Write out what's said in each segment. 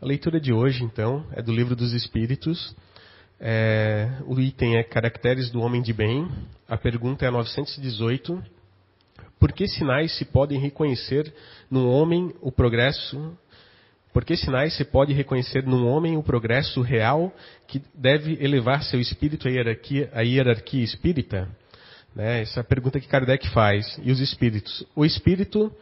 A leitura de hoje, então, é do Livro dos Espíritos. É, o item é Caracteres do Homem de Bem. A pergunta é a 918. Por que sinais se podem reconhecer no homem o progresso? Por que sinais se pode reconhecer num homem o progresso real que deve elevar seu espírito à hierarquia, à hierarquia espírita? Né, essa é a pergunta que Kardec faz. E os espíritos? O espírito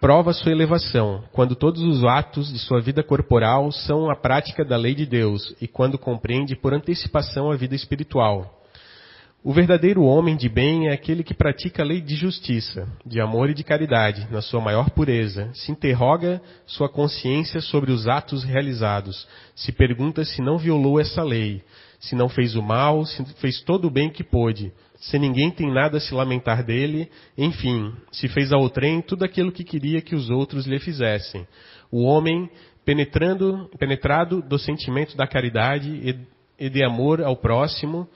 prova sua elevação, quando todos os atos de sua vida corporal são a prática da lei de Deus e quando compreende por antecipação a vida espiritual. O verdadeiro homem de bem é aquele que pratica a lei de justiça, de amor e de caridade, na sua maior pureza. Se interroga sua consciência sobre os atos realizados. Se pergunta se não violou essa lei, se não fez o mal, se fez todo o bem que pôde se ninguém tem nada a se lamentar dele, enfim, se fez ao trem tudo aquilo que queria que os outros lhe fizessem. O homem, penetrando, penetrado do sentimento da caridade e, e de amor ao próximo,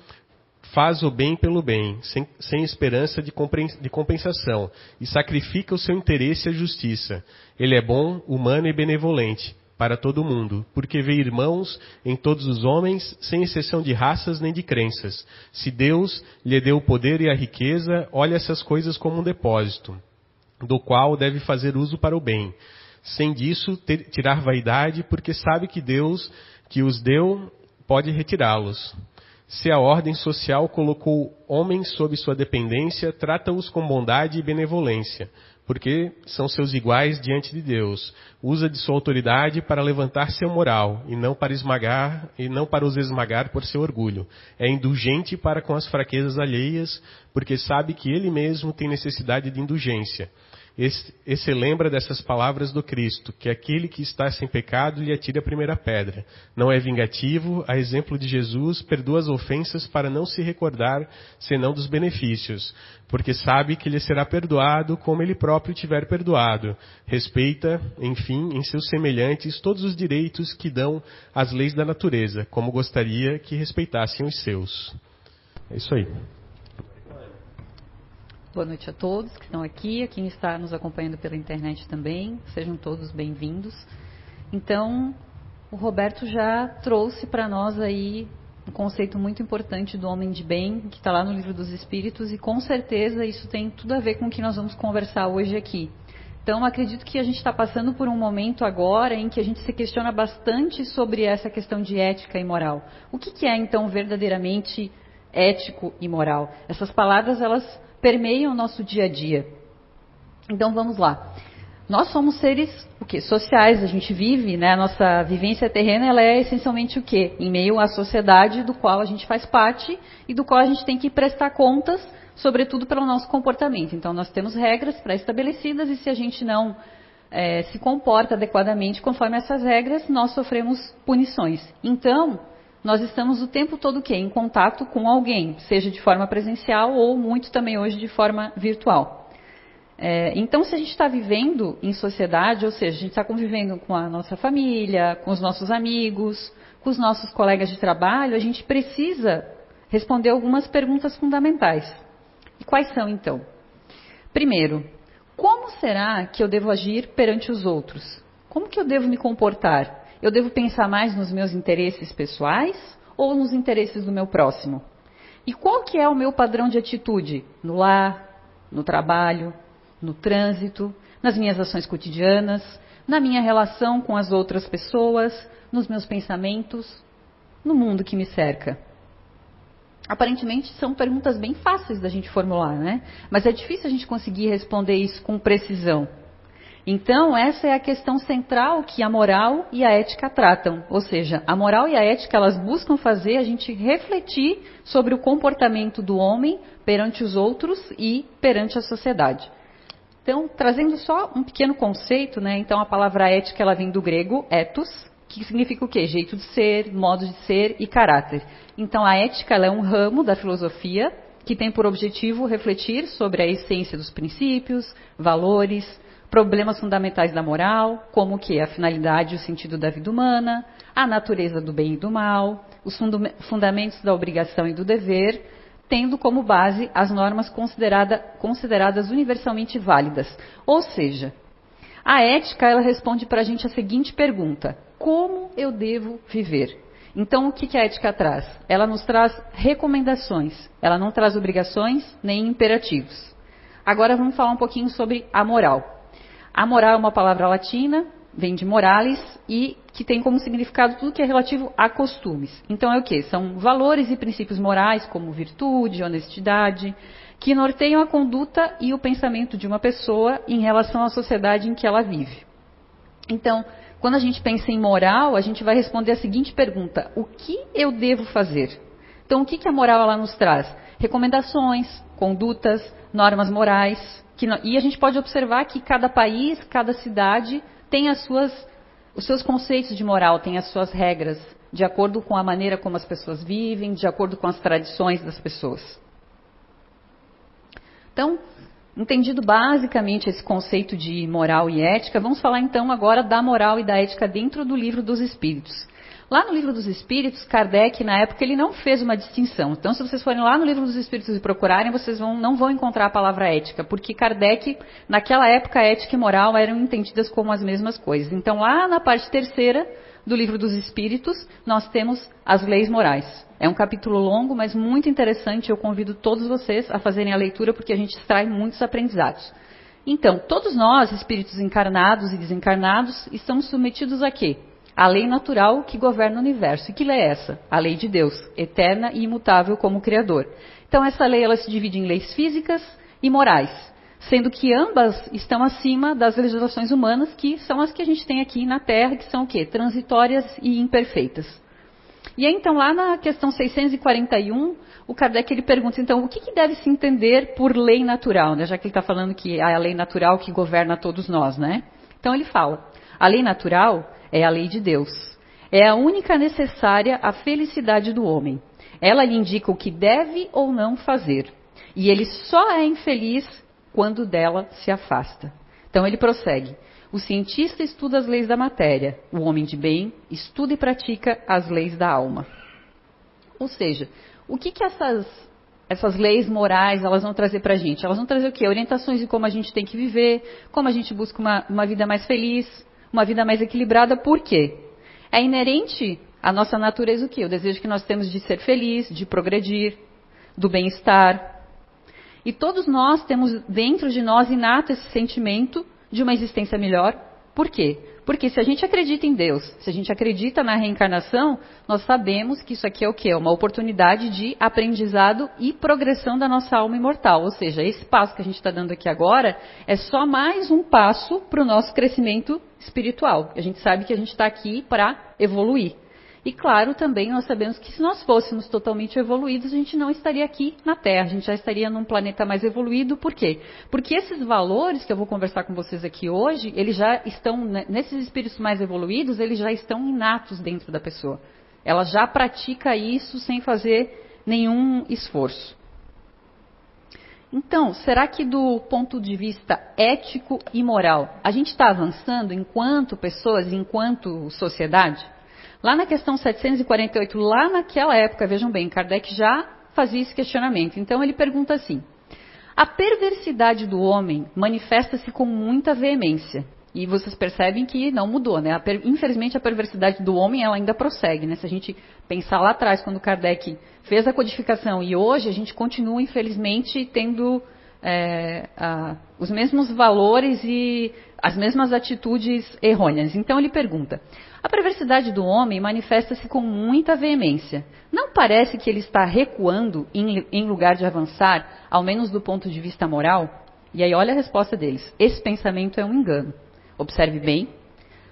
faz o bem pelo bem, sem, sem esperança de, de compensação, e sacrifica o seu interesse à justiça. Ele é bom, humano e benevolente para todo mundo, porque vê irmãos em todos os homens, sem exceção de raças nem de crenças. Se Deus lhe deu o poder e a riqueza, olha essas coisas como um depósito, do qual deve fazer uso para o bem. Sem disso, ter, tirar vaidade, porque sabe que Deus, que os deu, pode retirá-los. Se a ordem social colocou homens sob sua dependência, trata-os com bondade e benevolência porque são seus iguais diante de Deus. Usa de sua autoridade para levantar seu moral e não para esmagar e não para os esmagar por seu orgulho. É indulgente para com as fraquezas alheias, porque sabe que ele mesmo tem necessidade de indulgência. Esse, esse lembra dessas palavras do Cristo, que aquele que está sem pecado lhe atire a primeira pedra. Não é vingativo, a exemplo de Jesus, perdoa as ofensas para não se recordar senão dos benefícios, porque sabe que lhe será perdoado como ele próprio tiver perdoado. Respeita, enfim, em seus semelhantes todos os direitos que dão as leis da natureza, como gostaria que respeitassem os seus. É isso aí. Boa noite a todos que estão aqui, a quem está nos acompanhando pela internet também. Sejam todos bem-vindos. Então, o Roberto já trouxe para nós aí um conceito muito importante do homem de bem, que está lá no livro dos Espíritos, e com certeza isso tem tudo a ver com o que nós vamos conversar hoje aqui. Então, acredito que a gente está passando por um momento agora em que a gente se questiona bastante sobre essa questão de ética e moral. O que, que é, então, verdadeiramente ético e moral? Essas palavras, elas permeiam o nosso dia a dia. Então vamos lá. Nós somos seres o quê? sociais, a gente vive, né? A nossa vivência terrena ela é essencialmente o quê? Em meio à sociedade do qual a gente faz parte e do qual a gente tem que prestar contas, sobretudo pelo nosso comportamento. Então nós temos regras pré-estabelecidas e se a gente não é, se comporta adequadamente conforme essas regras, nós sofremos punições. Então, nós estamos o tempo todo o quê? Em contato com alguém, seja de forma presencial ou muito também hoje de forma virtual. É, então, se a gente está vivendo em sociedade, ou seja, a gente está convivendo com a nossa família, com os nossos amigos, com os nossos colegas de trabalho, a gente precisa responder algumas perguntas fundamentais. E quais são, então? Primeiro, como será que eu devo agir perante os outros? Como que eu devo me comportar? Eu devo pensar mais nos meus interesses pessoais ou nos interesses do meu próximo? E qual que é o meu padrão de atitude no lar, no trabalho, no trânsito, nas minhas ações cotidianas, na minha relação com as outras pessoas, nos meus pensamentos, no mundo que me cerca? Aparentemente são perguntas bem fáceis da gente formular, né? Mas é difícil a gente conseguir responder isso com precisão. Então, essa é a questão central que a moral e a ética tratam. Ou seja, a moral e a ética elas buscam fazer a gente refletir sobre o comportamento do homem perante os outros e perante a sociedade. Então, trazendo só um pequeno conceito, né? Então, a palavra ética ela vem do grego ethos, que significa o quê? Jeito de ser, modo de ser e caráter. Então, a ética é um ramo da filosofia que tem por objetivo refletir sobre a essência dos princípios, valores, problemas fundamentais da moral, como que a finalidade e o sentido da vida humana, a natureza do bem e do mal, os fundamentos da obrigação e do dever, tendo como base as normas considerada, consideradas universalmente válidas. Ou seja, a ética ela responde para a gente a seguinte pergunta: como eu devo viver? Então, o que a ética traz? Ela nos traz recomendações, ela não traz obrigações nem imperativos. Agora vamos falar um pouquinho sobre a moral. A moral é uma palavra latina, vem de moralis e que tem como significado tudo que é relativo a costumes. Então é o que? São valores e princípios morais como virtude, honestidade, que norteiam a conduta e o pensamento de uma pessoa em relação à sociedade em que ela vive. Então, quando a gente pensa em moral, a gente vai responder a seguinte pergunta: o que eu devo fazer? Então, o que, que a moral ela nos traz? Recomendações, condutas, normas morais. Que, e a gente pode observar que cada país, cada cidade tem as suas, os seus conceitos de moral, tem as suas regras, de acordo com a maneira como as pessoas vivem, de acordo com as tradições das pessoas. Então, entendido basicamente esse conceito de moral e ética, vamos falar então agora da moral e da ética dentro do livro dos Espíritos. Lá no livro dos Espíritos, Kardec, na época, ele não fez uma distinção. Então, se vocês forem lá no livro dos Espíritos e procurarem, vocês vão, não vão encontrar a palavra ética, porque Kardec, naquela época, ética e moral eram entendidas como as mesmas coisas. Então, lá na parte terceira do livro dos Espíritos, nós temos as leis morais. É um capítulo longo, mas muito interessante. Eu convido todos vocês a fazerem a leitura, porque a gente extrai muitos aprendizados. Então, todos nós, espíritos encarnados e desencarnados, estamos submetidos a quê? A lei natural que governa o universo. E que lei é essa? A lei de Deus, eterna e imutável como Criador. Então, essa lei ela se divide em leis físicas e morais, sendo que ambas estão acima das legislações humanas, que são as que a gente tem aqui na Terra, que são o quê? Transitórias e imperfeitas. E aí, então, lá na questão 641, o Kardec ele pergunta, então, o que, que deve se entender por lei natural, né? já que ele está falando que é a lei natural que governa todos nós, né? Então, ele fala, a lei natural é a lei de Deus. É a única necessária à felicidade do homem. Ela lhe indica o que deve ou não fazer. E ele só é infeliz quando dela se afasta. Então ele prossegue. O cientista estuda as leis da matéria. O homem de bem estuda e pratica as leis da alma. Ou seja, o que, que essas, essas leis morais elas vão trazer para a gente? Elas vão trazer o quê? Orientações de como a gente tem que viver, como a gente busca uma, uma vida mais feliz, uma vida mais equilibrada, por quê? É inerente à nossa natureza o quê? O desejo que nós temos de ser feliz, de progredir, do bem-estar. E todos nós temos dentro de nós inato esse sentimento de uma existência melhor. Por quê? Porque se a gente acredita em Deus, se a gente acredita na reencarnação, nós sabemos que isso aqui é o quê? É uma oportunidade de aprendizado e progressão da nossa alma imortal. Ou seja, esse passo que a gente está dando aqui agora é só mais um passo para o nosso crescimento espiritual. A gente sabe que a gente está aqui para evoluir. E claro, também nós sabemos que se nós fôssemos totalmente evoluídos, a gente não estaria aqui na Terra, a gente já estaria num planeta mais evoluído. Por quê? Porque esses valores que eu vou conversar com vocês aqui hoje, eles já estão, né, nesses espíritos mais evoluídos, eles já estão inatos dentro da pessoa. Ela já pratica isso sem fazer nenhum esforço. Então, será que do ponto de vista ético e moral, a gente está avançando enquanto pessoas, enquanto sociedade? Lá na questão 748, lá naquela época, vejam bem, Kardec já fazia esse questionamento. Então ele pergunta assim: a perversidade do homem manifesta-se com muita veemência. E vocês percebem que não mudou, né? Infelizmente a perversidade do homem ela ainda prossegue, né? Se a gente pensar lá atrás, quando Kardec fez a codificação e hoje a gente continua infelizmente tendo é, a, os mesmos valores e as mesmas atitudes errôneas. Então ele pergunta: a perversidade do homem manifesta-se com muita veemência. Não parece que ele está recuando em, em lugar de avançar, ao menos do ponto de vista moral? E aí olha a resposta deles: esse pensamento é um engano. Observe bem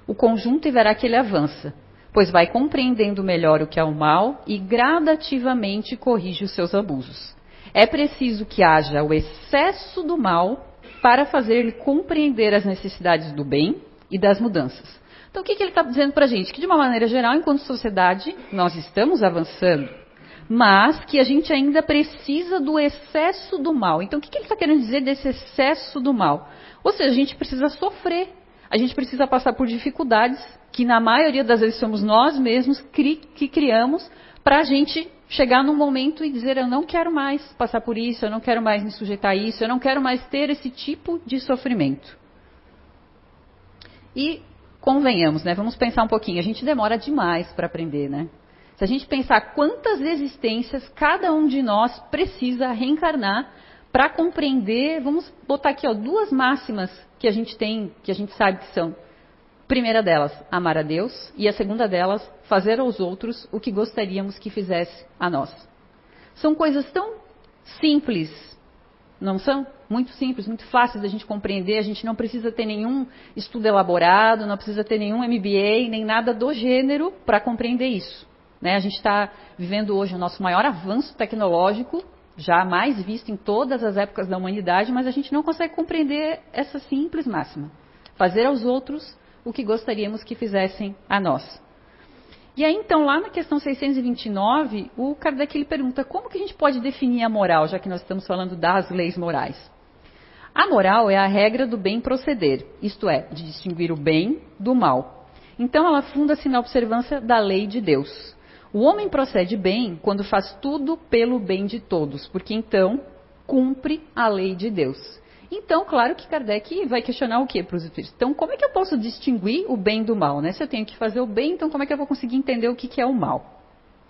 o conjunto e verá que ele avança, pois vai compreendendo melhor o que é o mal e gradativamente corrige os seus abusos. É preciso que haja o excesso do mal para fazer-lhe compreender as necessidades do bem e das mudanças. Então, o que, que ele está dizendo para a gente? Que, de uma maneira geral, enquanto sociedade, nós estamos avançando, mas que a gente ainda precisa do excesso do mal. Então, o que, que ele está querendo dizer desse excesso do mal? Ou seja, a gente precisa sofrer, a gente precisa passar por dificuldades que, na maioria das vezes, somos nós mesmos que criamos para a gente chegar num momento e dizer: eu não quero mais passar por isso, eu não quero mais me sujeitar a isso, eu não quero mais ter esse tipo de sofrimento. E convenhamos, né? Vamos pensar um pouquinho. A gente demora demais para aprender, né? Se a gente pensar quantas existências cada um de nós precisa reencarnar para compreender, vamos botar aqui ó, duas máximas que a gente tem, que a gente sabe que são. Primeira delas, amar a Deus, e a segunda delas, fazer aos outros o que gostaríamos que fizesse a nós. São coisas tão simples, não são? Muito simples, muito fáceis da gente compreender. A gente não precisa ter nenhum estudo elaborado, não precisa ter nenhum MBA, nem nada do gênero para compreender isso. Né? A gente está vivendo hoje o nosso maior avanço tecnológico, já mais visto em todas as épocas da humanidade, mas a gente não consegue compreender essa simples máxima. Fazer aos outros o que gostaríamos que fizessem a nós. E aí, então, lá na questão 629, o Kardec ele pergunta como que a gente pode definir a moral, já que nós estamos falando das leis morais. A moral é a regra do bem proceder, isto é, de distinguir o bem do mal. Então, ela funda-se na observância da lei de Deus. O homem procede bem quando faz tudo pelo bem de todos, porque então cumpre a lei de Deus. Então, claro que Kardec vai questionar o que para os espíritos? Então, como é que eu posso distinguir o bem do mal? Né? Se eu tenho que fazer o bem, então como é que eu vou conseguir entender o que, que é o mal?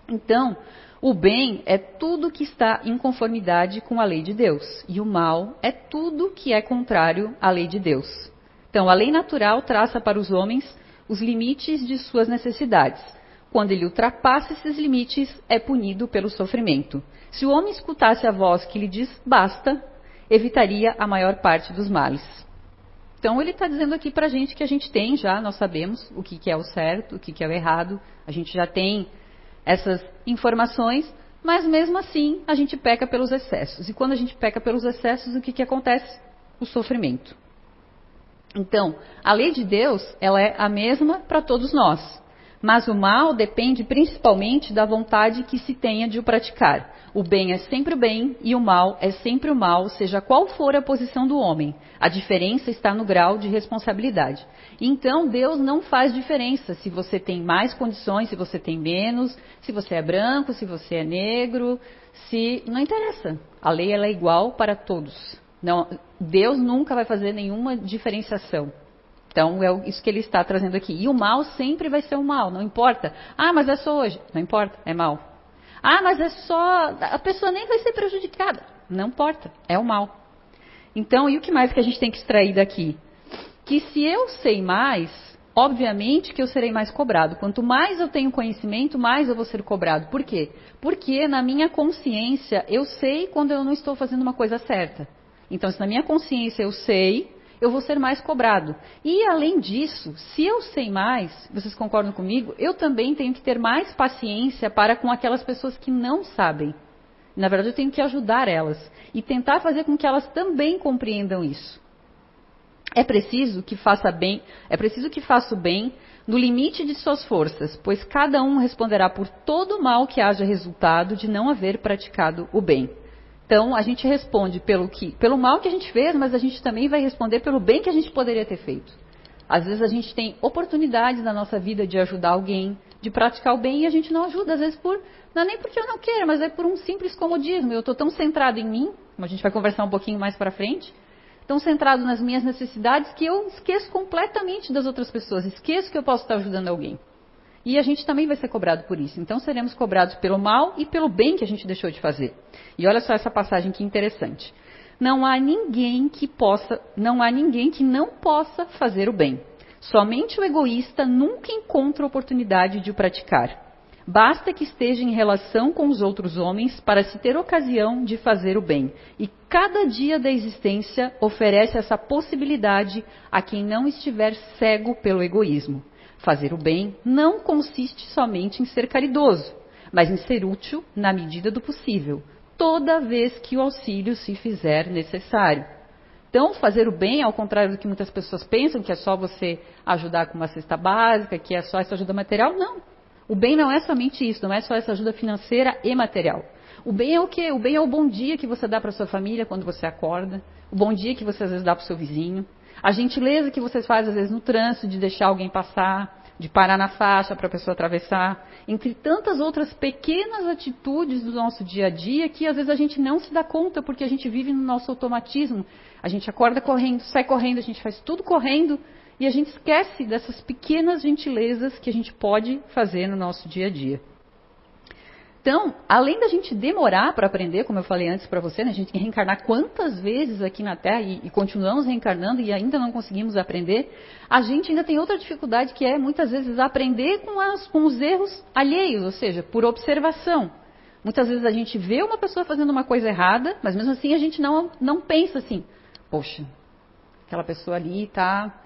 Então, o bem é tudo que está em conformidade com a lei de Deus, e o mal é tudo que é contrário à lei de Deus. Então, a lei natural traça para os homens os limites de suas necessidades quando ele ultrapassa esses limites, é punido pelo sofrimento. Se o homem escutasse a voz que lhe diz basta, evitaria a maior parte dos males. Então ele está dizendo aqui para a gente que a gente tem já, nós sabemos o que, que é o certo, o que, que é o errado, a gente já tem essas informações, mas mesmo assim a gente peca pelos excessos. E quando a gente peca pelos excessos, o que, que acontece? O sofrimento. Então, a lei de Deus, ela é a mesma para todos nós. Mas o mal depende principalmente da vontade que se tenha de o praticar. O bem é sempre o bem e o mal é sempre o mal, seja qual for a posição do homem. A diferença está no grau de responsabilidade. Então Deus não faz diferença se você tem mais condições, se você tem menos, se você é branco, se você é negro, se não interessa. A lei é igual para todos. Não, Deus nunca vai fazer nenhuma diferenciação. Então, é isso que ele está trazendo aqui. E o mal sempre vai ser o mal, não importa. Ah, mas é só hoje. Não importa, é mal. Ah, mas é só. A pessoa nem vai ser prejudicada. Não importa, é o mal. Então, e o que mais que a gente tem que extrair daqui? Que se eu sei mais, obviamente que eu serei mais cobrado. Quanto mais eu tenho conhecimento, mais eu vou ser cobrado. Por quê? Porque na minha consciência eu sei quando eu não estou fazendo uma coisa certa. Então, se na minha consciência eu sei, eu vou ser mais cobrado. E além disso, se eu sei mais, vocês concordam comigo, eu também tenho que ter mais paciência para com aquelas pessoas que não sabem. Na verdade, eu tenho que ajudar elas e tentar fazer com que elas também compreendam isso. É preciso que faça bem, é preciso que faça o bem no limite de suas forças, pois cada um responderá por todo o mal que haja resultado de não haver praticado o bem. Então a gente responde pelo, que, pelo mal que a gente fez, mas a gente também vai responder pelo bem que a gente poderia ter feito. Às vezes a gente tem oportunidades na nossa vida de ajudar alguém, de praticar o bem e a gente não ajuda, às vezes por não é nem porque eu não quero, mas é por um simples comodismo. Eu estou tão centrado em mim, como a gente vai conversar um pouquinho mais para frente, tão centrado nas minhas necessidades que eu esqueço completamente das outras pessoas, esqueço que eu posso estar ajudando alguém. E a gente também vai ser cobrado por isso. Então seremos cobrados pelo mal e pelo bem que a gente deixou de fazer. E olha só essa passagem que interessante. Não há ninguém que possa, não há ninguém que não possa fazer o bem. Somente o egoísta nunca encontra oportunidade de o praticar. Basta que esteja em relação com os outros homens para se ter ocasião de fazer o bem. E cada dia da existência oferece essa possibilidade a quem não estiver cego pelo egoísmo. Fazer o bem não consiste somente em ser caridoso, mas em ser útil na medida do possível, toda vez que o auxílio se fizer necessário. Então, fazer o bem, ao contrário do que muitas pessoas pensam, que é só você ajudar com uma cesta básica, que é só essa ajuda material, não. O bem não é somente isso, não é só essa ajuda financeira e material. O bem é o quê? O bem é o bom dia que você dá para sua família quando você acorda, o bom dia que você às vezes dá para o seu vizinho, a gentileza que vocês fazem, às vezes, no trânsito, de deixar alguém passar, de parar na faixa para a pessoa atravessar, entre tantas outras pequenas atitudes do nosso dia a dia que às vezes a gente não se dá conta porque a gente vive no nosso automatismo. A gente acorda correndo, sai correndo, a gente faz tudo correndo e a gente esquece dessas pequenas gentilezas que a gente pode fazer no nosso dia a dia. Então, além da gente demorar para aprender, como eu falei antes para você, né, a gente reencarnar quantas vezes aqui na Terra e, e, continuamos reencarnando e ainda não conseguimos aprender, a gente ainda tem outra dificuldade que é muitas vezes aprender com, as, com os erros alheios, ou seja, por observação. Muitas vezes a gente vê uma pessoa fazendo uma coisa errada, mas mesmo assim a gente não, não pensa assim, poxa, aquela pessoa ali está,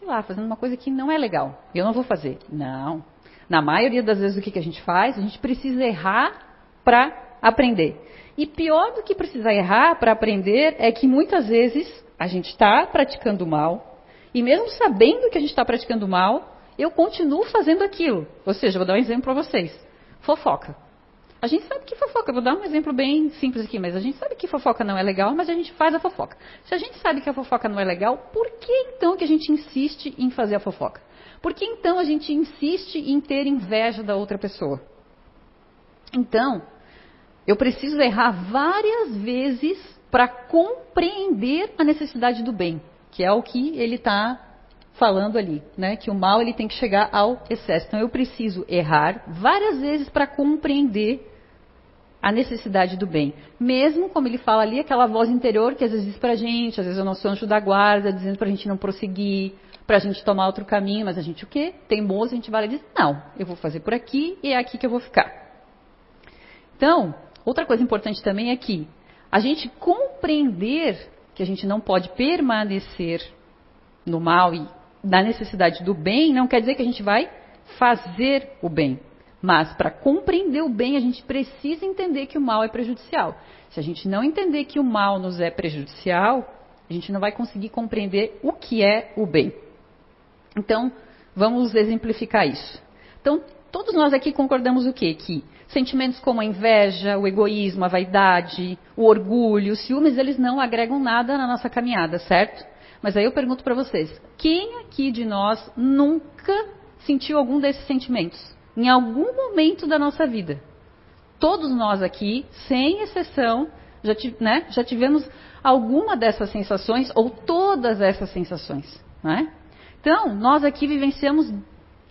sei lá, fazendo uma coisa que não é legal, eu não vou fazer. Não, na maioria das vezes, o que, que a gente faz? A gente precisa errar para aprender. E pior do que precisar errar para aprender é que muitas vezes a gente está praticando mal, e mesmo sabendo que a gente está praticando mal, eu continuo fazendo aquilo. Ou seja, vou dar um exemplo para vocês: fofoca. A gente sabe que fofoca, vou dar um exemplo bem simples aqui, mas a gente sabe que fofoca não é legal, mas a gente faz a fofoca. Se a gente sabe que a fofoca não é legal, por que então que a gente insiste em fazer a fofoca? Por que então a gente insiste em ter inveja da outra pessoa? Então, eu preciso errar várias vezes para compreender a necessidade do bem, que é o que ele está falando ali, né? Que o mal ele tem que chegar ao excesso. Então eu preciso errar várias vezes para compreender a necessidade do bem. Mesmo, como ele fala ali, aquela voz interior que às vezes diz para a gente, às vezes é o nosso anjo da guarda, dizendo para a gente não prosseguir, para a gente tomar outro caminho, mas a gente o quê? Teimoso, a gente vai e diz, não, eu vou fazer por aqui e é aqui que eu vou ficar. Então, outra coisa importante também é que a gente compreender que a gente não pode permanecer no mal e na necessidade do bem, não quer dizer que a gente vai fazer o bem. Mas para compreender o bem, a gente precisa entender que o mal é prejudicial. Se a gente não entender que o mal nos é prejudicial, a gente não vai conseguir compreender o que é o bem. Então, vamos exemplificar isso. Então, todos nós aqui concordamos o quê? Que sentimentos como a inveja, o egoísmo, a vaidade, o orgulho, os ciúmes, eles não agregam nada na nossa caminhada, certo? Mas aí eu pergunto para vocês, quem aqui de nós nunca sentiu algum desses sentimentos? Em algum momento da nossa vida? Todos nós aqui, sem exceção, já, né, já tivemos alguma dessas sensações ou todas essas sensações, né? Então, nós aqui vivenciamos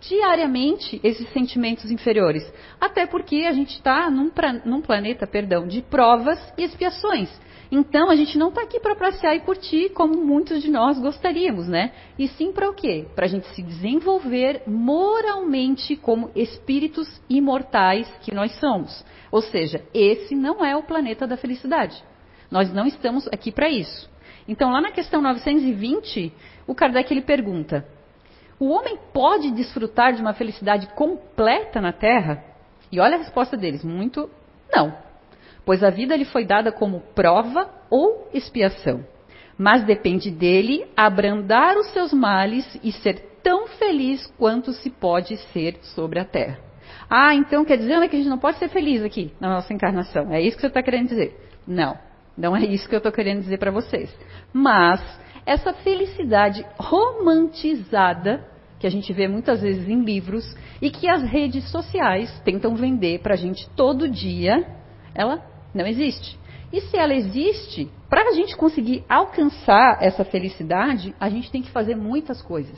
diariamente esses sentimentos inferiores. Até porque a gente está num, num, planeta, perdão, de provas e expiações. Então, a gente não está aqui para passear e curtir como muitos de nós gostaríamos, né? E sim para o quê? Para a gente se desenvolver moralmente como espíritos imortais que nós somos. Ou seja, esse não é o planeta da felicidade. Nós não estamos aqui para isso. Então, lá na questão 920, o Kardec ele pergunta: o homem pode desfrutar de uma felicidade completa na Terra? E olha a resposta deles: muito não. Pois a vida lhe foi dada como prova ou expiação. Mas depende dele abrandar os seus males e ser tão feliz quanto se pode ser sobre a terra. Ah, então quer dizer né, que a gente não pode ser feliz aqui na nossa encarnação. É isso que você está querendo dizer? Não, não é isso que eu estou querendo dizer para vocês. Mas essa felicidade romantizada que a gente vê muitas vezes em livros e que as redes sociais tentam vender para a gente todo dia, ela não existe. E se ela existe, para a gente conseguir alcançar essa felicidade, a gente tem que fazer muitas coisas.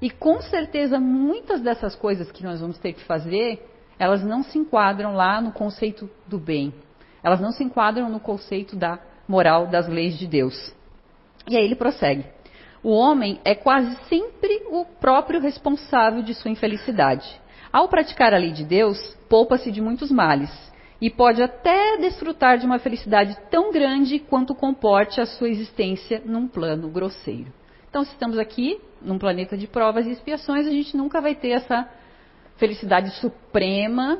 E com certeza muitas dessas coisas que nós vamos ter que fazer, elas não se enquadram lá no conceito do bem. Elas não se enquadram no conceito da moral das leis de Deus. E aí ele prossegue. O homem é quase sempre o próprio responsável de sua infelicidade. Ao praticar a lei de Deus, poupa-se de muitos males e pode até desfrutar de uma felicidade tão grande quanto comporte a sua existência num plano grosseiro. Então, se estamos aqui num planeta de provas e expiações, a gente nunca vai ter essa felicidade suprema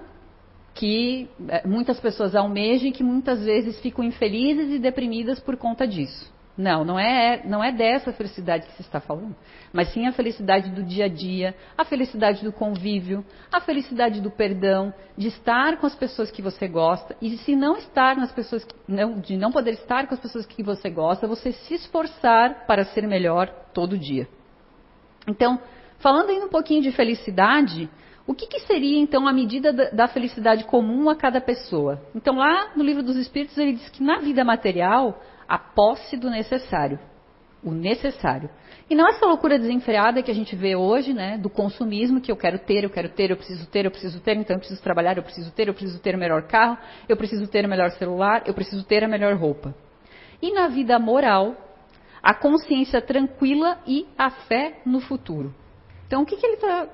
que eh, muitas pessoas almejam e que muitas vezes ficam infelizes e deprimidas por conta disso. Não, não é, não é dessa felicidade que se está falando. Mas sim a felicidade do dia a dia, a felicidade do convívio, a felicidade do perdão, de estar com as pessoas que você gosta. E se não estar nas pessoas, que, não, de não poder estar com as pessoas que você gosta, você se esforçar para ser melhor todo dia. Então, falando ainda um pouquinho de felicidade, o que, que, seria então a medida da felicidade comum a cada pessoa? Então, lá no livro dos Espíritos, ele diz que na vida material a posse do necessário. o necessário. E não essa loucura desenfreada que a gente vê hoje, né, do consumismo, que eu quero ter, eu quero ter, eu preciso ter, eu preciso ter, então eu preciso trabalhar, eu preciso ter, eu preciso ter o melhor carro, eu preciso ter o melhor celular, eu preciso ter a melhor roupa. E na vida moral, a consciência tranquila e a fé no futuro. Então, o que, que ele está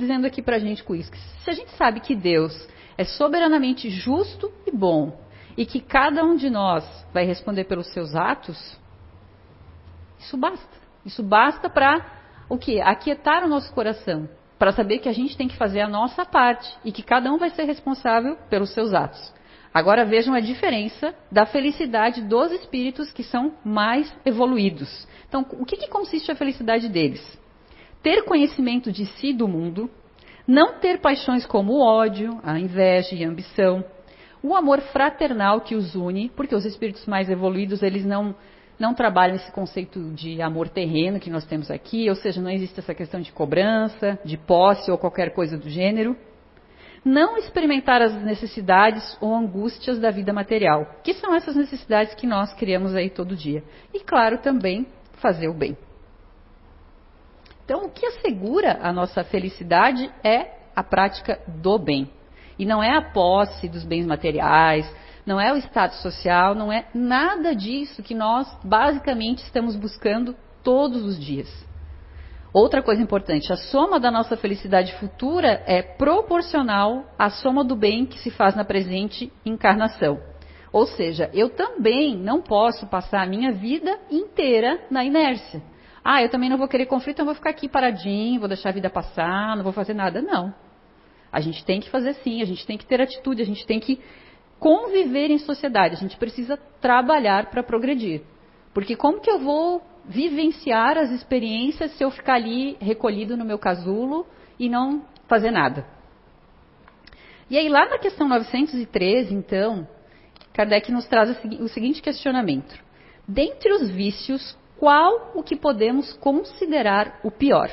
dizendo aqui para a gente com isso? Que se a gente sabe que Deus é soberanamente justo e bom, e que cada um de nós vai responder pelos seus atos, isso basta. Isso basta para o quê? Aquietar o nosso coração, para saber que a gente tem que fazer a nossa parte e que cada um vai ser responsável pelos seus atos. Agora vejam a diferença da felicidade dos espíritos que são mais evoluídos. Então, o que, que consiste a felicidade deles? Ter conhecimento de si e do mundo, não ter paixões como o ódio, a inveja e a ambição, o amor fraternal que os une, porque os espíritos mais evoluídos eles não não trabalham esse conceito de amor terreno que nós temos aqui, ou seja, não existe essa questão de cobrança, de posse ou qualquer coisa do gênero. Não experimentar as necessidades ou angústias da vida material, que são essas necessidades que nós criamos aí todo dia. E, claro, também fazer o bem. Então, o que assegura a nossa felicidade é a prática do bem. E não é a posse dos bens materiais, não é o status social, não é nada disso que nós basicamente estamos buscando todos os dias. Outra coisa importante, a soma da nossa felicidade futura é proporcional à soma do bem que se faz na presente encarnação. Ou seja, eu também não posso passar a minha vida inteira na inércia. Ah, eu também não vou querer conflito, então vou ficar aqui paradinho, vou deixar a vida passar, não vou fazer nada. Não. A gente tem que fazer sim, a gente tem que ter atitude, a gente tem que conviver em sociedade, a gente precisa trabalhar para progredir. Porque como que eu vou vivenciar as experiências se eu ficar ali recolhido no meu casulo e não fazer nada? E aí, lá na questão 913, então, Kardec nos traz o seguinte questionamento: Dentre os vícios, qual o que podemos considerar o pior?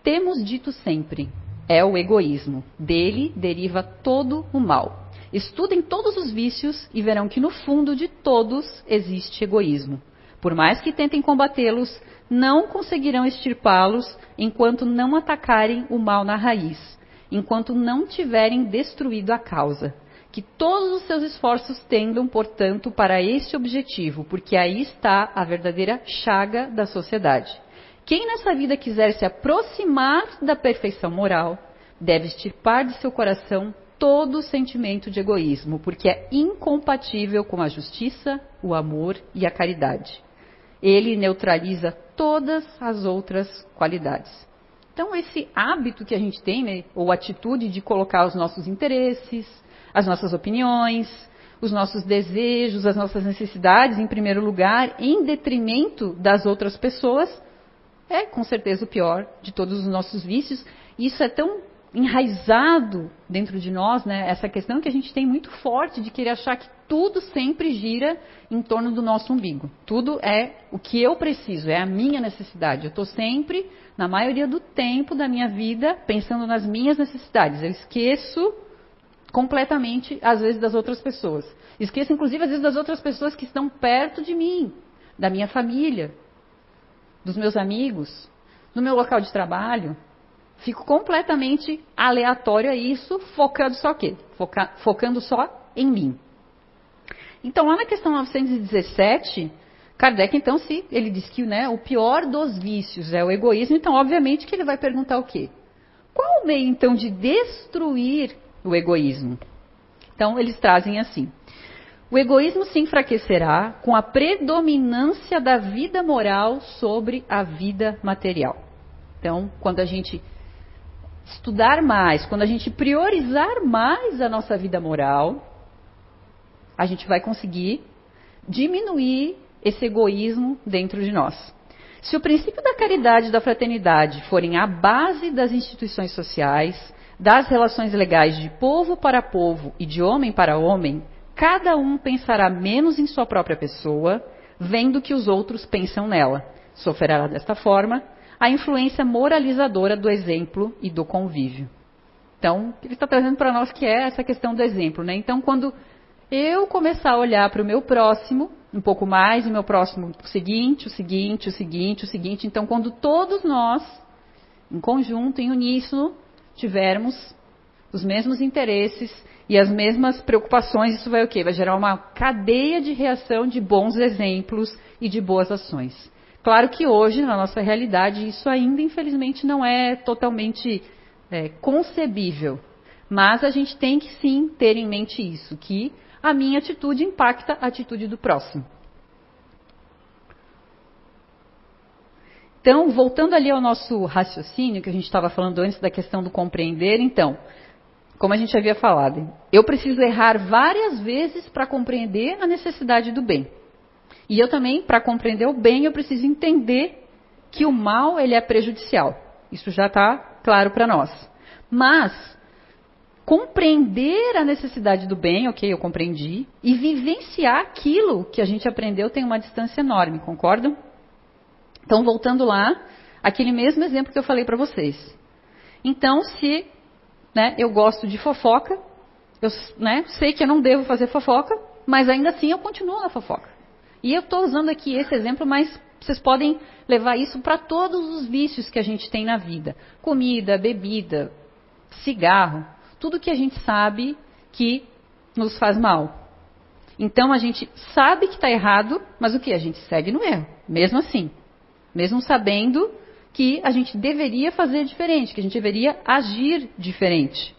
Temos dito sempre, é o egoísmo. Dele deriva todo o mal. Estudem todos os vícios e verão que no fundo de todos existe egoísmo. Por mais que tentem combatê-los, não conseguirão extirpá-los enquanto não atacarem o mal na raiz, enquanto não tiverem destruído a causa. Que todos os seus esforços tendam, portanto, para este objetivo, porque aí está a verdadeira chaga da sociedade. Quem nessa vida quiser se aproximar da perfeição moral, deve extirpar de seu coração todo sentimento de egoísmo, porque é incompatível com a justiça, o amor e a caridade. Ele neutraliza todas as outras qualidades. Então, esse hábito que a gente tem, né, ou atitude de colocar os nossos interesses, as nossas opiniões, os nossos desejos, as nossas necessidades em primeiro lugar, em detrimento das outras pessoas, é com certeza o pior de todos os nossos vícios. Isso é tão enraizado dentro de nós, né, essa questão que a gente tem muito forte de querer achar que tudo sempre gira em torno do nosso umbigo. Tudo é o que eu preciso, é a minha necessidade. Eu estou sempre, na maioria do tempo da minha vida, pensando nas minhas necessidades. Eu esqueço completamente, às vezes, das outras pessoas. Esqueço, inclusive, às vezes, das outras pessoas que estão perto de mim, da minha família, dos meus amigos, no meu local de trabalho. Fico completamente aleatório a isso, focando só quê? Foca, focando só em mim. Então, lá na questão 917, Kardec, então, se ele diz que né, o pior dos vícios é o egoísmo, então, obviamente, que ele vai perguntar o quê? Qual o meio, então, de destruir o egoísmo? Então, eles trazem assim: o egoísmo se enfraquecerá com a predominância da vida moral sobre a vida material. Então, quando a gente estudar mais, quando a gente priorizar mais a nossa vida moral, a gente vai conseguir diminuir esse egoísmo dentro de nós. Se o princípio da caridade e da fraternidade forem a base das instituições sociais, das relações legais de povo para povo e de homem para homem, cada um pensará menos em sua própria pessoa, vendo que os outros pensam nela. Sofrerá desta forma a influência moralizadora do exemplo e do convívio. Então, ele está trazendo para nós que é essa questão do exemplo. Né? Então, quando eu começar a olhar para o meu próximo um pouco mais, e meu próximo o seguinte, o seguinte, o seguinte, o seguinte. Então, quando todos nós, em conjunto, em uníssono, tivermos os mesmos interesses e as mesmas preocupações, isso vai o quê? Vai gerar uma cadeia de reação de bons exemplos e de boas ações. Claro que hoje, na nossa realidade, isso ainda, infelizmente, não é totalmente é, concebível. Mas a gente tem que sim ter em mente isso, que a minha atitude impacta a atitude do próximo. Então, voltando ali ao nosso raciocínio, que a gente estava falando antes da questão do compreender, então, como a gente havia falado, eu preciso errar várias vezes para compreender a necessidade do bem. E eu também, para compreender o bem, eu preciso entender que o mal ele é prejudicial. Isso já está claro para nós. Mas compreender a necessidade do bem, ok, eu compreendi, e vivenciar aquilo que a gente aprendeu tem uma distância enorme, concordam? Então, voltando lá, aquele mesmo exemplo que eu falei para vocês. Então, se né, eu gosto de fofoca, eu né, sei que eu não devo fazer fofoca, mas ainda assim eu continuo na fofoca. E eu estou usando aqui esse exemplo, mas vocês podem levar isso para todos os vícios que a gente tem na vida: comida, bebida, cigarro, tudo que a gente sabe que nos faz mal. Então a gente sabe que está errado, mas o que? A gente segue no erro, mesmo assim. Mesmo sabendo que a gente deveria fazer diferente, que a gente deveria agir diferente.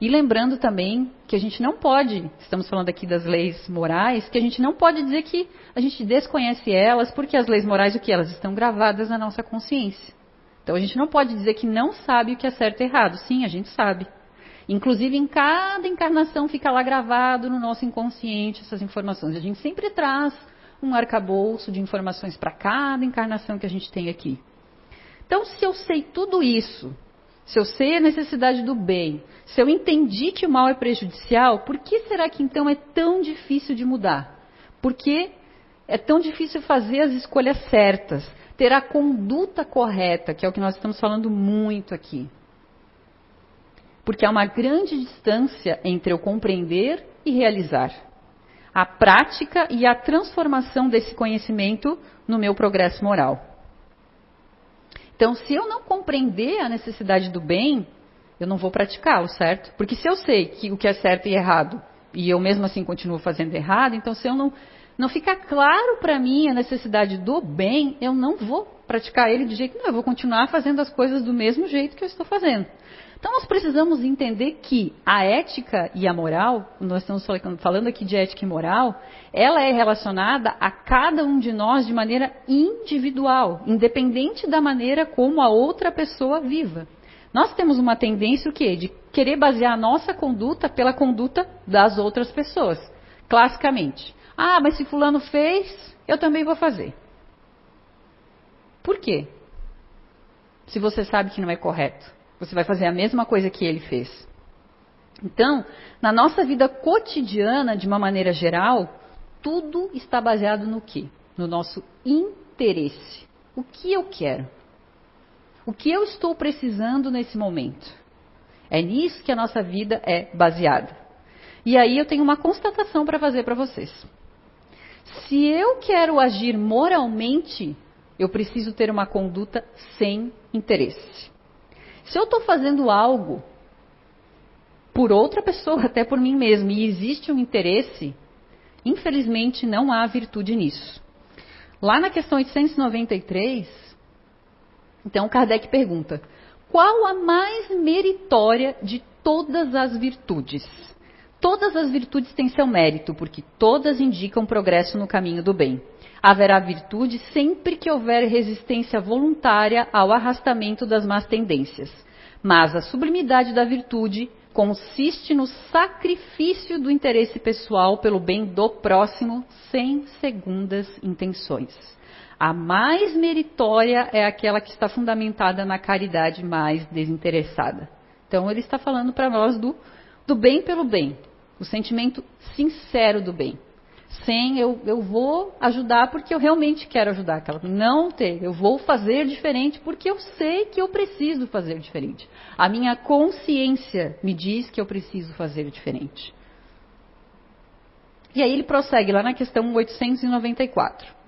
E lembrando também que a gente não pode, estamos falando aqui das leis morais, que a gente não pode dizer que a gente desconhece elas, porque as leis morais, o que? Elas estão gravadas na nossa consciência. Então a gente não pode dizer que não sabe o que é certo e errado. Sim, a gente sabe. Inclusive, em cada encarnação fica lá gravado no nosso inconsciente essas informações. A gente sempre traz um arcabouço de informações para cada encarnação que a gente tem aqui. Então, se eu sei tudo isso, se eu sei a necessidade do bem, se eu entendi que o mal é prejudicial, por que será que então é tão difícil de mudar? Por que é tão difícil fazer as escolhas certas? ter a conduta correta, que é o que nós estamos falando muito aqui. Porque há uma grande distância entre o compreender e realizar. A prática e a transformação desse conhecimento no meu progresso moral. Então, se eu não compreender a necessidade do bem, eu não vou praticá-lo, certo? Porque se eu sei que o que é certo e errado, e eu mesmo assim continuo fazendo errado, então se eu não não fica claro para mim a necessidade do bem, eu não vou praticar ele de jeito nenhum, eu vou continuar fazendo as coisas do mesmo jeito que eu estou fazendo. Então nós precisamos entender que a ética e a moral, nós estamos falando aqui de ética e moral, ela é relacionada a cada um de nós de maneira individual, independente da maneira como a outra pessoa viva. Nós temos uma tendência o quê? De querer basear a nossa conduta pela conduta das outras pessoas. Classicamente. Ah, mas se fulano fez, eu também vou fazer. Por quê? Se você sabe que não é correto, você vai fazer a mesma coisa que ele fez. Então, na nossa vida cotidiana, de uma maneira geral, tudo está baseado no quê? No nosso interesse. O que eu quero? O que eu estou precisando nesse momento? É nisso que a nossa vida é baseada. E aí eu tenho uma constatação para fazer para vocês. Se eu quero agir moralmente, eu preciso ter uma conduta sem interesse. Se eu estou fazendo algo por outra pessoa, até por mim mesmo, e existe um interesse, infelizmente não há virtude nisso. Lá na questão 893, então Kardec pergunta: qual a mais meritória de todas as virtudes? Todas as virtudes têm seu mérito, porque todas indicam progresso no caminho do bem. Haverá virtude sempre que houver resistência voluntária ao arrastamento das más tendências. Mas a sublimidade da virtude consiste no sacrifício do interesse pessoal pelo bem do próximo, sem segundas intenções. A mais meritória é aquela que está fundamentada na caridade mais desinteressada. Então, ele está falando para nós do, do bem pelo bem, o sentimento sincero do bem. Sem eu, eu vou ajudar porque eu realmente quero ajudar aquela. Não ter, eu vou fazer diferente porque eu sei que eu preciso fazer diferente. A minha consciência me diz que eu preciso fazer diferente. E aí ele prossegue lá na questão 894.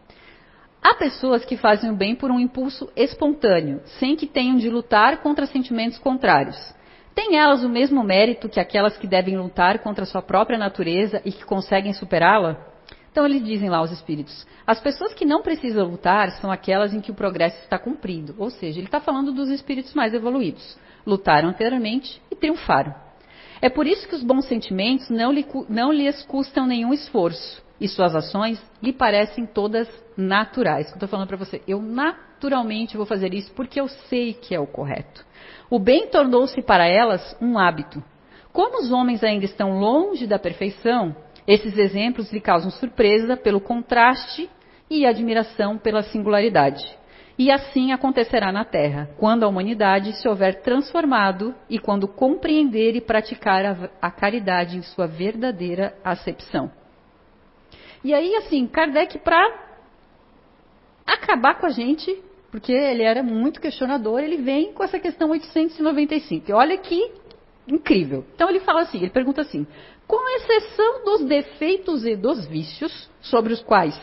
Há pessoas que fazem o bem por um impulso espontâneo, sem que tenham de lutar contra sentimentos contrários. Têm elas o mesmo mérito que aquelas que devem lutar contra sua própria natureza e que conseguem superá-la? Então eles dizem lá os espíritos: as pessoas que não precisam lutar são aquelas em que o progresso está cumprido. Ou seja, ele está falando dos espíritos mais evoluídos. Lutaram anteriormente e triunfaram. É por isso que os bons sentimentos não, lhe, não lhes custam nenhum esforço e suas ações lhe parecem todas naturais. Estou falando para você, eu naturalmente vou fazer isso porque eu sei que é o correto. O bem tornou-se para elas um hábito. Como os homens ainda estão longe da perfeição, esses exemplos lhe causam surpresa pelo contraste e admiração pela singularidade. E assim acontecerá na Terra, quando a humanidade se houver transformado e quando compreender e praticar a, a caridade em sua verdadeira acepção. E aí, assim, Kardec, para acabar com a gente, porque ele era muito questionador, ele vem com essa questão 895. E olha que incrível. Então ele fala assim, ele pergunta assim: com exceção dos defeitos e dos vícios, sobre os quais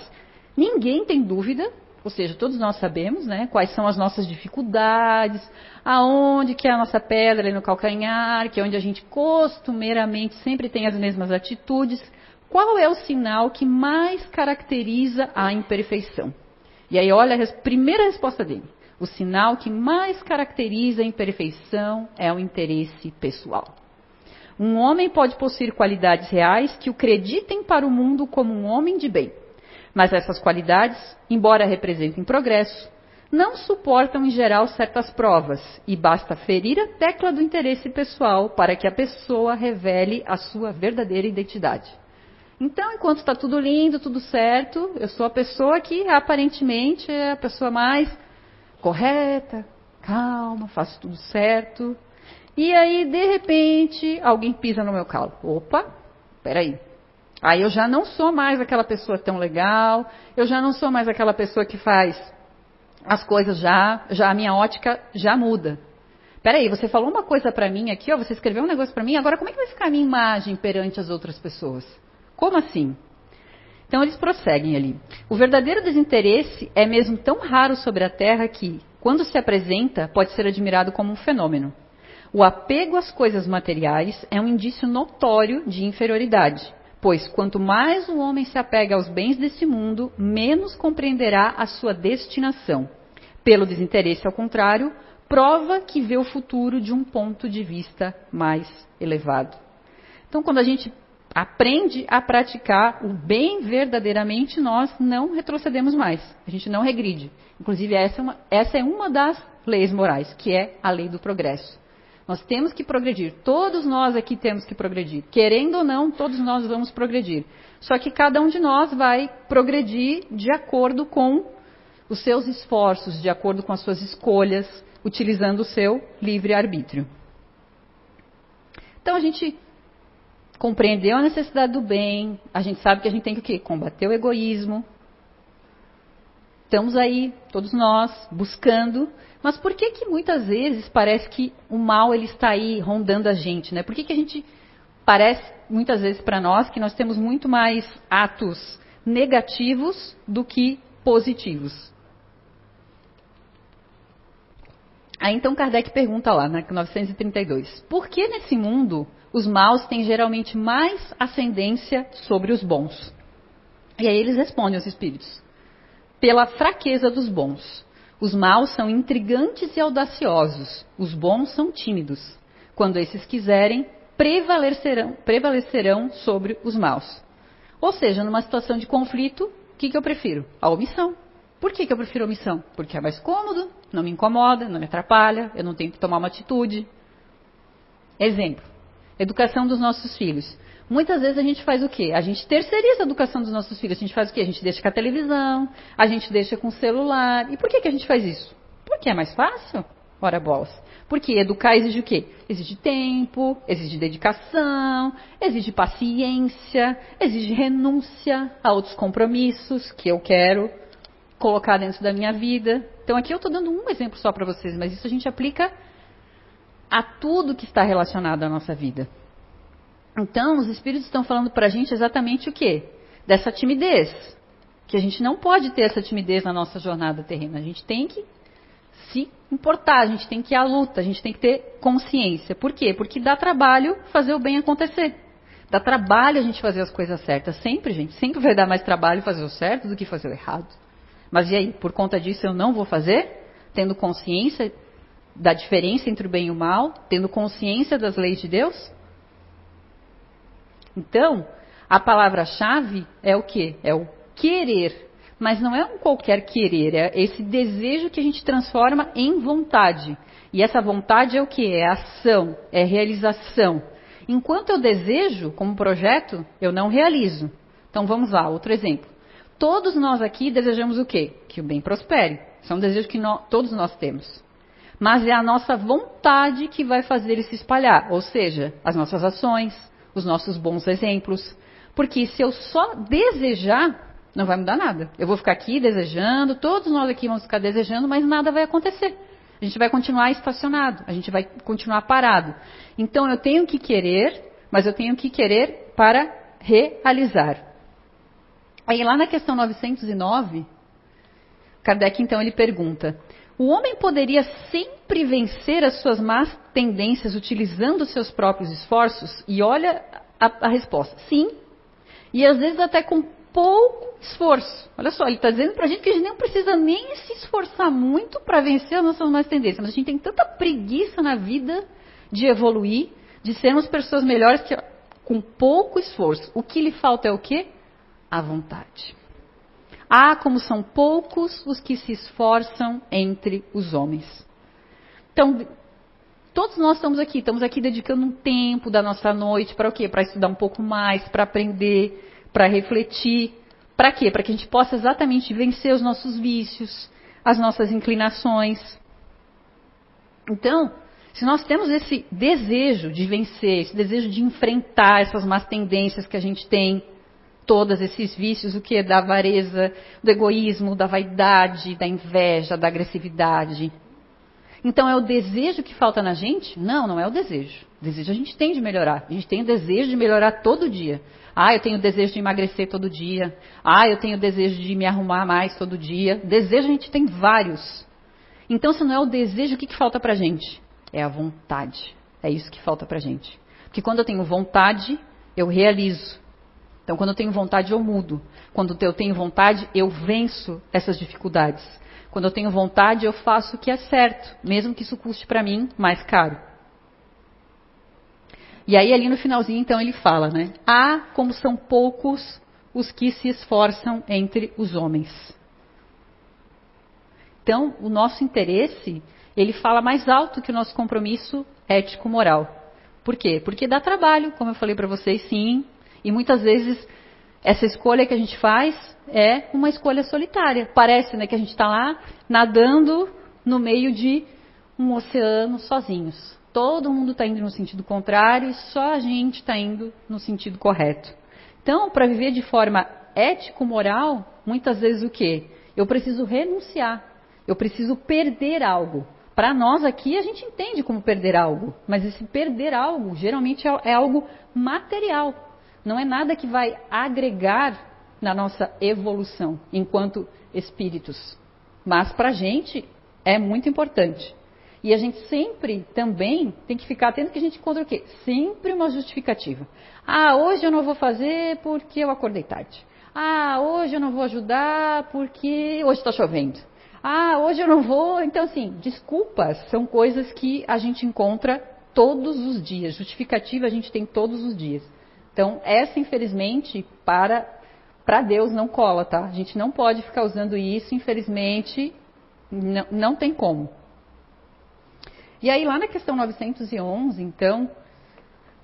ninguém tem dúvida, ou seja, todos nós sabemos, né, quais são as nossas dificuldades, aonde que é a nossa pedra no calcanhar, que é onde a gente costumeiramente sempre tem as mesmas atitudes. Qual é o sinal que mais caracteriza a imperfeição? E aí, olha a primeira resposta dele. O sinal que mais caracteriza a imperfeição é o interesse pessoal. Um homem pode possuir qualidades reais que o creditem para o mundo como um homem de bem. Mas essas qualidades, embora representem progresso, não suportam em geral certas provas e basta ferir a tecla do interesse pessoal para que a pessoa revele a sua verdadeira identidade. Então, enquanto está tudo lindo, tudo certo, eu sou a pessoa que aparentemente é a pessoa mais correta, calma, faço tudo certo. E aí, de repente, alguém pisa no meu calo. Opa, peraí. Aí eu já não sou mais aquela pessoa tão legal, eu já não sou mais aquela pessoa que faz as coisas já, já a minha ótica já muda. Peraí, você falou uma coisa para mim aqui, ó, você escreveu um negócio para mim, agora como é que vai ficar a minha imagem perante as outras pessoas? Como assim? Então eles prosseguem ali. O verdadeiro desinteresse é mesmo tão raro sobre a Terra que, quando se apresenta, pode ser admirado como um fenômeno. O apego às coisas materiais é um indício notório de inferioridade, pois quanto mais o homem se apega aos bens desse mundo, menos compreenderá a sua destinação. Pelo desinteresse, ao contrário, prova que vê o futuro de um ponto de vista mais elevado. Então, quando a gente aprende a praticar o bem verdadeiramente, nós não retrocedemos mais. A gente não regride. Inclusive, essa é uma, essa é uma das leis morais, que é a lei do progresso. Nós temos que progredir. Todos nós aqui temos que progredir. Querendo ou não, todos nós vamos progredir. Só que cada um de nós vai progredir de acordo com os seus esforços, de acordo com as suas escolhas, utilizando o seu livre-arbítrio. Então a gente compreendeu a necessidade do bem, a gente sabe que a gente tem que? Combater o egoísmo. Estamos aí, todos nós, buscando. Mas por que que muitas vezes parece que o mal ele está aí rondando a gente, né? Por que que a gente parece muitas vezes para nós que nós temos muito mais atos negativos do que positivos? Aí então Kardec pergunta lá, na 932, por que nesse mundo os maus têm geralmente mais ascendência sobre os bons. E aí eles respondem aos espíritos: pela fraqueza dos bons. Os maus são intrigantes e audaciosos, os bons são tímidos. Quando esses quiserem, prevalecerão, prevalecerão sobre os maus. Ou seja, numa situação de conflito, o que, que eu prefiro? A omissão. Por que, que eu prefiro a omissão? Porque é mais cômodo, não me incomoda, não me atrapalha, eu não tenho que tomar uma atitude. Exemplo: Educação dos nossos filhos. Muitas vezes a gente faz o quê? A gente terceiriza a educação dos nossos filhos. A gente faz o quê? A gente deixa com a televisão, a gente deixa com o celular. E por que, que a gente faz isso? Porque é mais fácil? Ora bolas. Porque educar exige o quê? Exige tempo, exige dedicação, exige paciência, exige renúncia a outros compromissos que eu quero colocar dentro da minha vida. Então aqui eu estou dando um exemplo só para vocês, mas isso a gente aplica a tudo que está relacionado à nossa vida. Então, os espíritos estão falando para a gente exatamente o quê? dessa timidez. Que a gente não pode ter essa timidez na nossa jornada terrena. A gente tem que se importar, a gente tem que ir à luta, a gente tem que ter consciência. Por quê? Porque dá trabalho fazer o bem acontecer. Dá trabalho a gente fazer as coisas certas. Sempre, gente. Sempre vai dar mais trabalho fazer o certo do que fazer o errado. Mas e aí? Por conta disso eu não vou fazer? Tendo consciência da diferença entre o bem e o mal? Tendo consciência das leis de Deus? Então, a palavra-chave é o que? É o querer. Mas não é um qualquer querer, é esse desejo que a gente transforma em vontade. E essa vontade é o que? É ação, é realização. Enquanto eu desejo, como projeto, eu não realizo. Então vamos lá, outro exemplo. Todos nós aqui desejamos o quê? Que o bem prospere. Isso é um desejo que nós, todos nós temos. Mas é a nossa vontade que vai fazer ele se espalhar. Ou seja, as nossas ações, os nossos bons exemplos. Porque se eu só desejar, não vai mudar nada. Eu vou ficar aqui desejando, todos nós aqui vamos ficar desejando, mas nada vai acontecer. A gente vai continuar estacionado, a gente vai continuar parado. Então eu tenho que querer, mas eu tenho que querer para realizar. Aí lá na questão 909, Kardec então ele pergunta: o homem poderia sempre vencer as suas más tendências utilizando seus próprios esforços? E olha a, a resposta: sim. E às vezes até com pouco esforço. Olha só, ele está dizendo para a gente que a gente não precisa nem se esforçar muito para vencer as nossas más tendências. Mas a gente tem tanta preguiça na vida de evoluir, de sermos pessoas melhores que com pouco esforço. O que lhe falta é o quê? A vontade. Ah, como são poucos os que se esforçam entre os homens. Então, todos nós estamos aqui, estamos aqui dedicando um tempo da nossa noite para o quê? Para estudar um pouco mais, para aprender, para refletir. Para quê? Para que a gente possa exatamente vencer os nossos vícios, as nossas inclinações. Então, se nós temos esse desejo de vencer, esse desejo de enfrentar essas más tendências que a gente tem, todos esses vícios, o que é da avareza, do egoísmo, da vaidade, da inveja, da agressividade. Então é o desejo que falta na gente? Não, não é o desejo. O desejo a gente tem de melhorar. A gente tem o desejo de melhorar todo dia. Ah, eu tenho o desejo de emagrecer todo dia. Ah, eu tenho o desejo de me arrumar mais todo dia. Desejo a gente tem vários. Então, se não é o desejo, o que, que falta pra gente? É a vontade. É isso que falta pra gente. Porque quando eu tenho vontade, eu realizo. Então, quando eu tenho vontade, eu mudo. Quando eu tenho vontade, eu venço essas dificuldades. Quando eu tenho vontade, eu faço o que é certo, mesmo que isso custe para mim mais caro. E aí, ali no finalzinho, então, ele fala, né? Ah, como são poucos os que se esforçam entre os homens. Então, o nosso interesse, ele fala mais alto que o nosso compromisso ético-moral. Por quê? Porque dá trabalho, como eu falei para vocês, sim, e muitas vezes essa escolha que a gente faz é uma escolha solitária. Parece né, que a gente está lá nadando no meio de um oceano sozinhos. Todo mundo está indo no sentido contrário e só a gente está indo no sentido correto. Então, para viver de forma ético-moral, muitas vezes o quê? Eu preciso renunciar. Eu preciso perder algo. Para nós aqui, a gente entende como perder algo, mas esse perder algo geralmente é, é algo material não é nada que vai agregar na nossa evolução enquanto espíritos. Mas para a gente é muito importante. E a gente sempre também tem que ficar atento que a gente encontra o quê? Sempre uma justificativa. Ah, hoje eu não vou fazer porque eu acordei tarde. Ah, hoje eu não vou ajudar porque hoje está chovendo. Ah, hoje eu não vou. Então, assim, desculpas são coisas que a gente encontra todos os dias. Justificativa a gente tem todos os dias. Então, essa, infelizmente, para, para Deus não cola, tá? A gente não pode ficar usando isso, infelizmente, não, não tem como. E aí, lá na questão 911, então,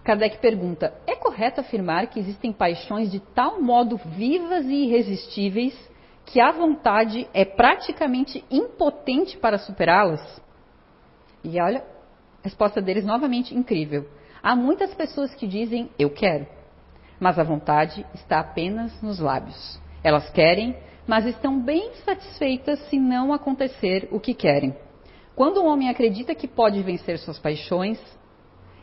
Kardec pergunta: é correto afirmar que existem paixões de tal modo vivas e irresistíveis que a vontade é praticamente impotente para superá-las? E olha, a resposta deles novamente incrível. Há muitas pessoas que dizem eu quero mas a vontade está apenas nos lábios. Elas querem, mas estão bem satisfeitas se não acontecer o que querem. Quando um homem acredita que pode vencer suas paixões,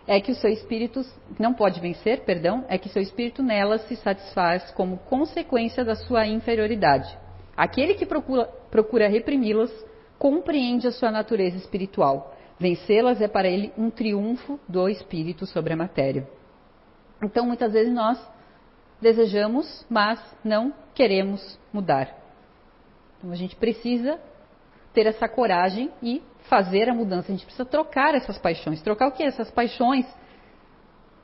é que o seu espírito não pode vencer, perdão, é que seu espírito nelas se satisfaz como consequência da sua inferioridade. Aquele que procura, procura reprimi-las compreende a sua natureza espiritual. Vencê-las é para ele um triunfo do espírito sobre a matéria. Então, muitas vezes nós desejamos, mas não queremos mudar. Então, a gente precisa ter essa coragem e fazer a mudança. A gente precisa trocar essas paixões. Trocar o que? Essas paixões,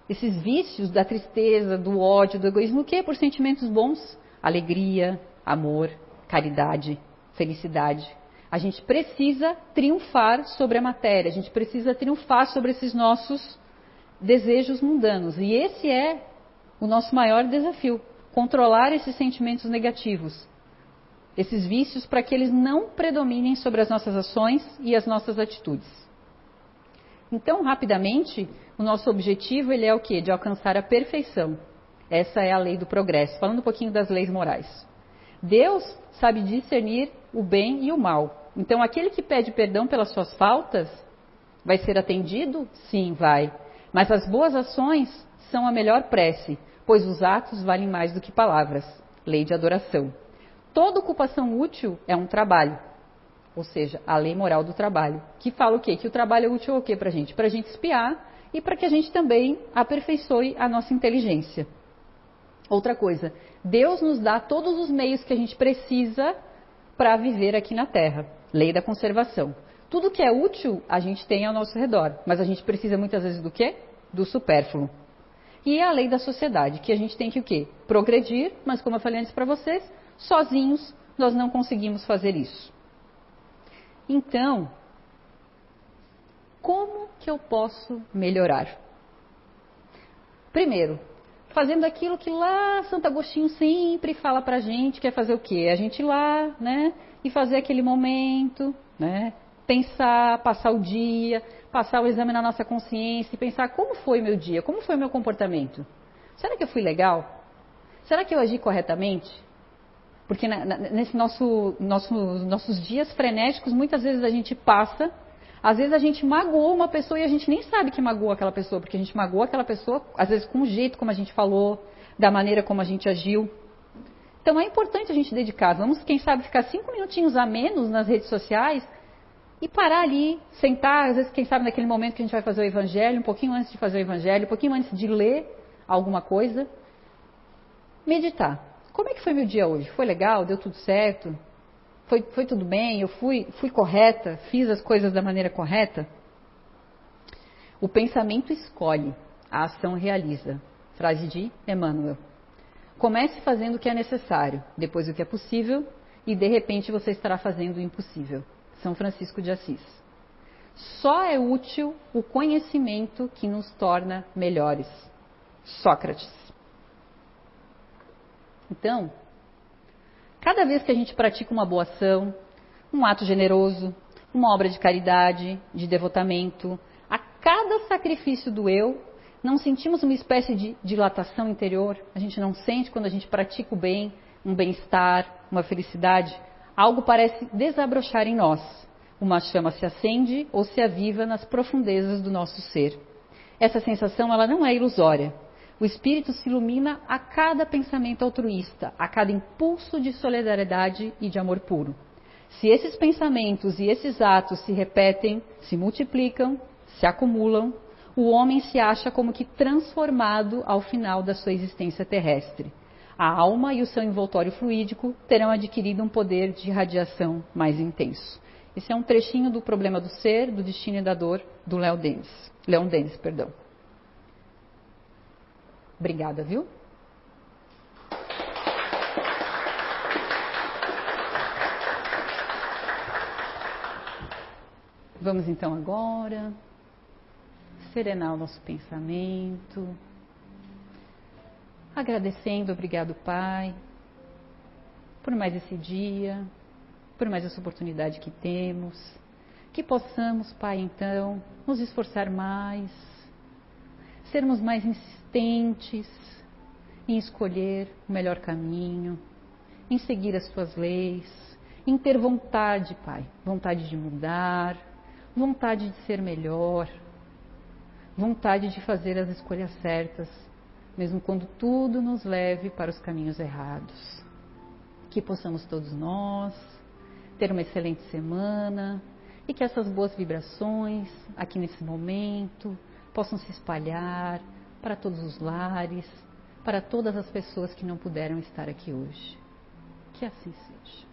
esses vícios da tristeza, do ódio, do egoísmo, o que? Por sentimentos bons, alegria, amor, caridade, felicidade. A gente precisa triunfar sobre a matéria, a gente precisa triunfar sobre esses nossos desejos mundanos. E esse é o nosso maior desafio: controlar esses sentimentos negativos, esses vícios, para que eles não predominem sobre as nossas ações e as nossas atitudes. Então, rapidamente, o nosso objetivo ele é o quê? De alcançar a perfeição. Essa é a lei do progresso. Falando um pouquinho das leis morais. Deus sabe discernir o bem e o mal. Então, aquele que pede perdão pelas suas faltas vai ser atendido? Sim, vai. Mas as boas ações são a melhor prece, pois os atos valem mais do que palavras. Lei de adoração. Toda ocupação útil é um trabalho. Ou seja, a lei moral do trabalho. Que fala o quê? Que o trabalho é útil o quê para a gente? Para a gente espiar e para que a gente também aperfeiçoe a nossa inteligência. Outra coisa, Deus nos dá todos os meios que a gente precisa para viver aqui na Terra. Lei da conservação. Tudo que é útil a gente tem ao nosso redor, mas a gente precisa muitas vezes do quê? Do supérfluo. E é a lei da sociedade, que a gente tem que o quê? Progredir, mas como eu falei antes para vocês, sozinhos nós não conseguimos fazer isso. Então, como que eu posso melhorar? Primeiro, fazendo aquilo que lá Santo Agostinho sempre fala pra gente, que é fazer o quê? A gente ir lá, né? E fazer aquele momento, né? Pensar, passar o dia, passar o exame na nossa consciência e pensar como foi meu dia, como foi meu comportamento. Será que eu fui legal? Será que eu agi corretamente? Porque na, na, nesse nosso, nosso, nossos dias frenéticos, muitas vezes a gente passa, às vezes a gente magoou uma pessoa e a gente nem sabe que magoou aquela pessoa, porque a gente magoou aquela pessoa, às vezes com o jeito como a gente falou, da maneira como a gente agiu. Então é importante a gente dedicar. Vamos, quem sabe, ficar cinco minutinhos a menos nas redes sociais e parar ali, sentar, às vezes, quem sabe, naquele momento que a gente vai fazer o evangelho, um pouquinho antes de fazer o evangelho, um pouquinho antes de ler alguma coisa, meditar. Como é que foi meu dia hoje? Foi legal? Deu tudo certo? Foi, foi tudo bem? Eu fui, fui correta? Fiz as coisas da maneira correta? O pensamento escolhe, a ação realiza. Frase de Emmanuel. Comece fazendo o que é necessário, depois o que é possível, e de repente você estará fazendo o impossível. São Francisco de Assis. Só é útil o conhecimento que nos torna melhores. Sócrates. Então, cada vez que a gente pratica uma boa ação, um ato generoso, uma obra de caridade, de devotamento, a cada sacrifício do eu, não sentimos uma espécie de dilatação interior? A gente não sente quando a gente pratica o bem, um bem-estar, uma felicidade? Algo parece desabrochar em nós. Uma chama se acende ou se aviva nas profundezas do nosso ser. Essa sensação ela não é ilusória. O espírito se ilumina a cada pensamento altruísta, a cada impulso de solidariedade e de amor puro. Se esses pensamentos e esses atos se repetem, se multiplicam, se acumulam, o homem se acha como que transformado ao final da sua existência terrestre a alma e o seu envoltório fluídico terão adquirido um poder de radiação mais intenso. Esse é um trechinho do problema do ser, do destino e da dor do Léo Denis. Leon Denis, perdão. Obrigada, viu? Vamos então agora serenar o nosso pensamento agradecendo, obrigado, Pai, por mais esse dia, por mais essa oportunidade que temos. Que possamos, Pai, então, nos esforçar mais, sermos mais insistentes em escolher o melhor caminho, em seguir as tuas leis, em ter vontade, Pai, vontade de mudar, vontade de ser melhor, vontade de fazer as escolhas certas, mesmo quando tudo nos leve para os caminhos errados. Que possamos todos nós ter uma excelente semana e que essas boas vibrações aqui nesse momento possam se espalhar para todos os lares, para todas as pessoas que não puderam estar aqui hoje. Que assim seja.